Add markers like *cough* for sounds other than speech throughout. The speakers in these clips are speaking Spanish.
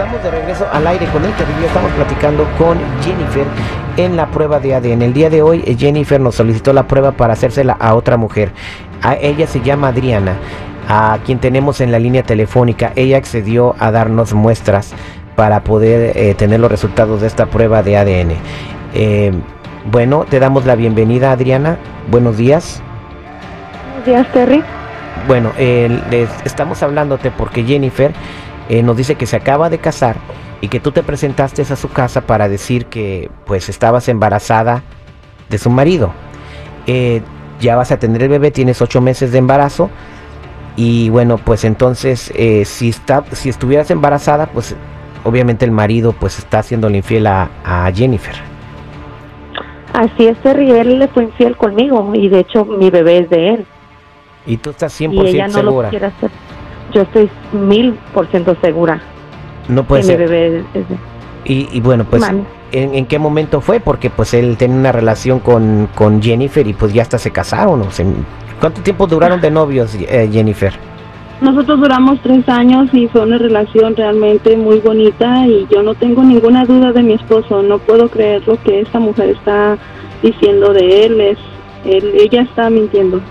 Estamos de regreso al aire con el terrible. Estamos platicando con Jennifer en la prueba de ADN. El día de hoy eh, Jennifer nos solicitó la prueba para hacérsela a otra mujer. A ella se llama Adriana, a quien tenemos en la línea telefónica. Ella accedió a darnos muestras para poder eh, tener los resultados de esta prueba de ADN. Eh, bueno, te damos la bienvenida Adriana. Buenos días. Buenos días, Terry. Bueno, eh, les estamos hablándote porque Jennifer eh, nos dice que se acaba de casar y que tú te presentaste a su casa para decir que pues estabas embarazada de su marido. Eh, ya vas a tener el bebé, tienes ocho meses de embarazo y bueno pues entonces eh, si está, si estuvieras embarazada pues obviamente el marido pues está haciéndole infiel a, a Jennifer. Así es, Terry. Él le fue infiel conmigo y de hecho mi bebé es de él. Y tú estás Y ella 100% no lo segura. quiere hacer. Yo estoy mil por ciento segura No puede que mi ser. bebé es de Y, y bueno, pues, Mande. ¿en, en qué momento fue? Porque pues él tenía una relación con, con Jennifer y pues ya hasta se casaron. O sea, ¿Cuánto tiempo duraron de novios, eh, Jennifer? Nosotros duramos tres años y fue una relación realmente muy bonita y yo no tengo ninguna duda de mi esposo. No puedo creer lo que esta mujer está diciendo de él. Es, él ella está mintiendo.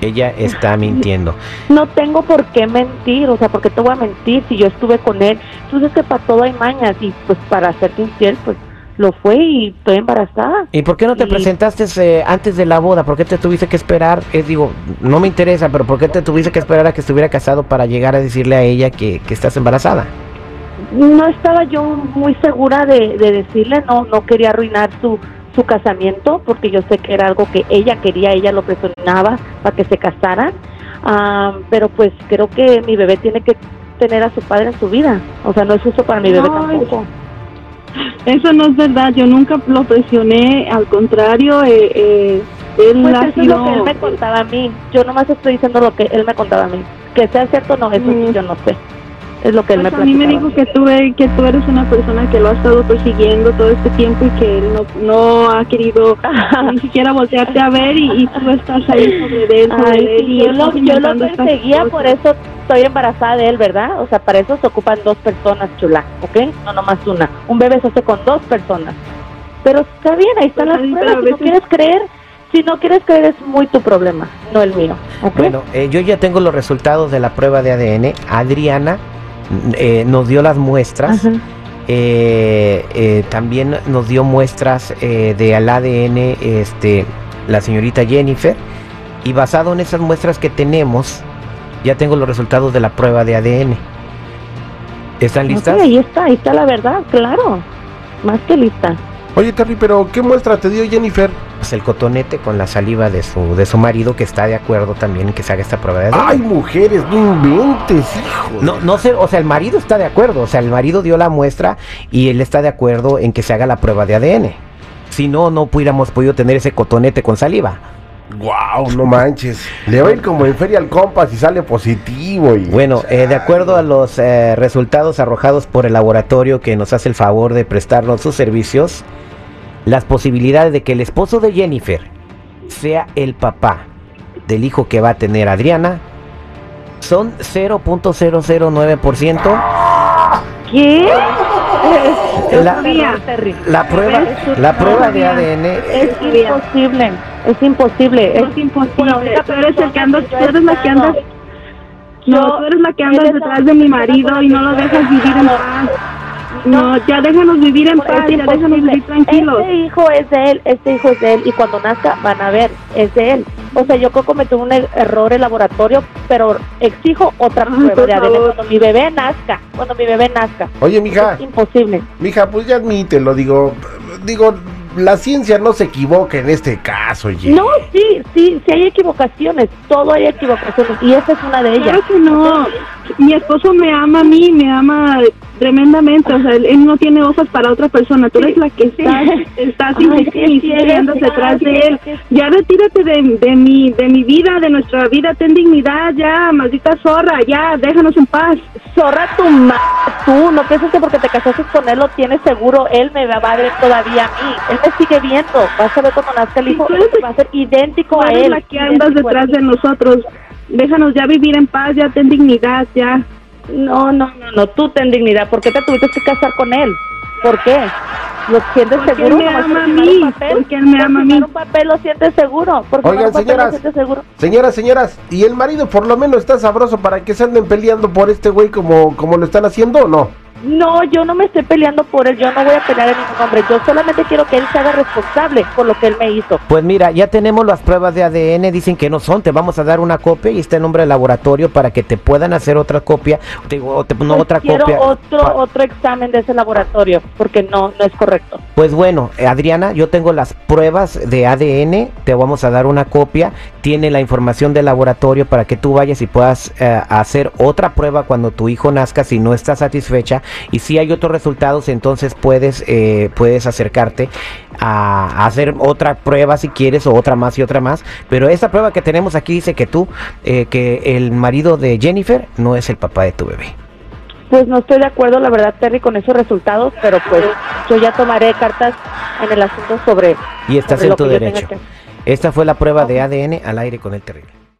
Ella está mintiendo. *laughs* No tengo por qué mentir, o sea, porque te voy a mentir si yo estuve con él. Entonces que para todo hay mañas y pues para hacerte infiel, pues lo fue y estoy embarazada. ¿Y por qué no te Y- presentaste eh, antes de la boda? ¿Por qué te tuviste que esperar? Eh, digo, no me interesa, pero ¿por qué te tuviste que esperar a que estuviera casado para llegar a decirle a ella que, que estás embarazada? no estaba yo muy segura de, de decirle, no, no quería arruinar su, su casamiento, porque yo sé que era algo que ella quería, ella lo presionaba para que se casaran, Ah, pero pues creo que mi bebé tiene que tener a su padre en su vida, o sea, no es justo para mi bebé No, tampoco. Eso no es verdad. Yo nunca lo presioné. Al contrario, eh, eh, él Pues eso es lo que él me contaba a mí, yo nomás estoy diciendo lo que él me contaba a mí, que sea cierto o no, eso sí Mm. yo no sé, es lo que él Pues me a mí me dijo que tú, e- que tú eres una persona que lo ha estado persiguiendo todo este tiempo y que él no, no ha querido *laughs* ni siquiera voltearte a ver y, y tú estás ahí sobre de él, sobre Ay, de él sí, y yo lo, yo lo perseguía, por eso estoy embarazada de él, ¿verdad? O sea, para eso se ocupan dos personas, chula, ¿ok? No nomás una. Un bebé se hace con dos personas. Pero está bien, ahí están Pues las sí, pruebas. Si no quieres creer, si no quieres creer es muy tu problema, no el mío, ¿ok? Bueno, eh, yo ya tengo los resultados de la prueba de ADN. Adriana eh, nos dio las muestras. Eh, eh, también nos dio muestras eh, de al ADN este, la señorita Jennifer. Y basado en esas muestras que tenemos, ya tengo los resultados de la prueba de ADN. ¿Están listas? ahí está, ahí está la verdad, claro. Más que lista. Oye, Terry, pero ¿qué muestra te dio Jennifer? Pues el cotonete con la saliva de su, de su marido que está de acuerdo también en que se haga esta prueba de ADN. Ay, mujeres, no inventes, hijo. No, no sé, o sea, el marido está de acuerdo, o sea, el marido dio la muestra y él está de acuerdo en que se haga la prueba de ADN. Si no, no hubiéramos podido tener ese cotonete con saliva. Wow, no manches. Le va a ir como en Feria al Compas y sale positivo. Y... Bueno, eh, de acuerdo a los eh, resultados arrojados por el laboratorio que nos hace el favor de prestarnos sus servicios, las posibilidades de que el esposo de Jennifer sea el papá del hijo que va a tener Adriana son 0.009%. ¿Qué? Es La- un error terrible. La prueba, la prueba de ADN Es imposible, es imposible. Es imposible. Tú eres el que andas, tú eres la que andas. No, tú eres la que andas detrás de mi marido y no lo dejas vivir en paz. No, ya déjanos vivir en paz, ya déjanos vivir tranquilos. Este hijo es de él, este hijo es de él y cuando nazca van a ver, es de él. O sea, yo creo que cometí un er- error en laboratorio, pero exijo otra Ay, prueba de ADN cuando mi bebé nazca, cuando mi bebé nazca. Oye, mija, Es imposible. mija, pues ya admítelo, digo, digo, la ciencia no se equivoca en este caso, oye. No, sí, sí, sí hay equivocaciones, todo hay equivocaciones y esa es una de ellas. Claro que no. Mi esposo me ama a mí, me ama tremendamente, o sea, él, no tiene ojos para otra persona, tú eres la que estás, estás Ay, sí, insistiendo sí, detrás sí, de él. sí. Ya retírate de, de mi, de mi vida, de nuestra vida, ten dignidad, ya, maldita zorra, ya, déjanos en paz. Zorra tu madre, tú, no piensas que porque te casaste con él lo tienes seguro, él me va a ver todavía a mí, él me sigue viendo, vas a ver cuando nazca el hijo, eres- va a ser idéntico a él. la que andas detrás de nosotros, déjanos ya vivir en paz, ya ten dignidad, ya. No, no, no, no, tú ten dignidad, ¿por qué te tuviste que casar con él? ¿Por qué? ¿Lo sientes Porque seguro? él me ama a mí, papel? porque él me ama a mí. un papel lo sientes seguro, por firmar Oigan, un papel señoras. lo sientes seguro. Señoras, señoras, ¿y el marido por lo menos está sabroso para que se anden peleando por este güey como, como lo están haciendo o no? No, yo no me estoy peleando por él, yo no voy a pelear a ningún hombre, yo solamente quiero que él se haga responsable por lo que él me hizo. Pues mira, ya tenemos las pruebas de ADN, dicen que no son, te vamos a dar una copia y está el nombre del laboratorio para que te puedan hacer otra copia, digo, o te- no Pues otra quiero copia. otro pa- otro examen de ese laboratorio, porque no no es correcto. Pues bueno, Adriana, yo tengo las pruebas de ADN, te vamos a dar una copia, tiene la información del laboratorio para que tú vayas y puedas eh, hacer otra prueba cuando tu hijo nazca si no estás satisfecha y si hay otros resultados, entonces puedes eh, puedes acercarte a, a hacer otra prueba si quieres o otra más y otra más, pero esta prueba que tenemos aquí dice que tú eh, que el marido de Jennifer no es el papá de tu bebé. Pues no estoy de acuerdo, la verdad, Terry, con esos resultados, pero pues yo ya tomaré cartas en el asunto sobre, Y estás sobre en tu derecho. Esta fue la prueba de ADN al aire con el terrible.